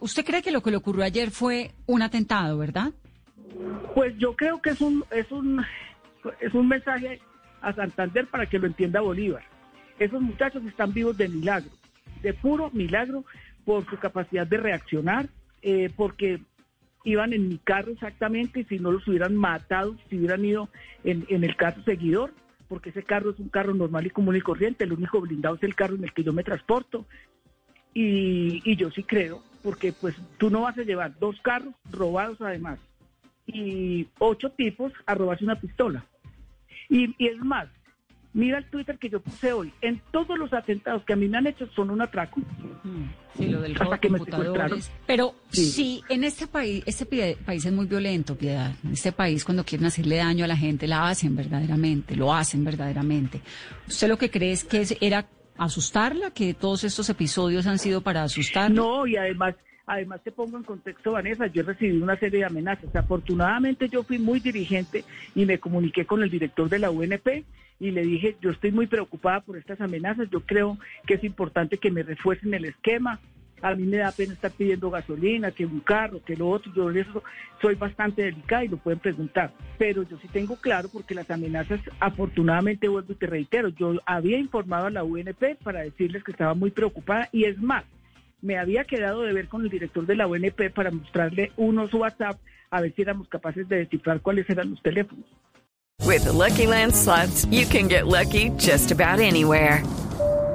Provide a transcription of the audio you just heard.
¿Usted cree que lo que le ocurrió ayer fue un atentado, verdad? Pues yo creo que es un, es un, es un mensaje a Santander para que lo entienda Bolívar. Esos muchachos están vivos de milagro, de puro milagro por su capacidad de reaccionar, eh, porque iban en mi carro exactamente y si no los hubieran matado, si hubieran ido en, en el caso seguidor, porque ese carro es un carro normal y común y corriente, el único blindado es el carro en el que yo me transporto. Y, y yo sí creo, porque pues tú no vas a llevar dos carros robados además y ocho tipos a robarse una pistola. Y, y es más, mira el Twitter que yo puse hoy. En todos los atentados que a mí me han hecho son un atraco. Sí, lo del robo que me. Pero Sí. si en este país, este país es muy violento, Piedad. En este país cuando quieren hacerle daño a la gente, la hacen verdaderamente, lo hacen verdaderamente. ¿Usted lo que cree es que era asustarla, que todos estos episodios han sido para asustarla? No, y además, además te pongo en contexto, Vanessa, yo he recibido una serie de amenazas. Afortunadamente yo fui muy dirigente y me comuniqué con el director de la UNP y le dije, yo estoy muy preocupada por estas amenazas, yo creo que es importante que me refuercen el esquema. A mí me da pena estar pidiendo gasolina, que un carro, que lo otro. Yo eso soy bastante delicada y lo pueden preguntar. Pero yo sí tengo claro porque las amenazas, afortunadamente, vuelvo y te reitero, yo había informado a la UNP para decirles que estaba muy preocupada y es más, me había quedado de ver con el director de la UNP para mostrarle unos WhatsApp a ver si éramos capaces de descifrar cuáles eran los teléfonos. With the Lucky Land slots, you can get lucky just about anywhere.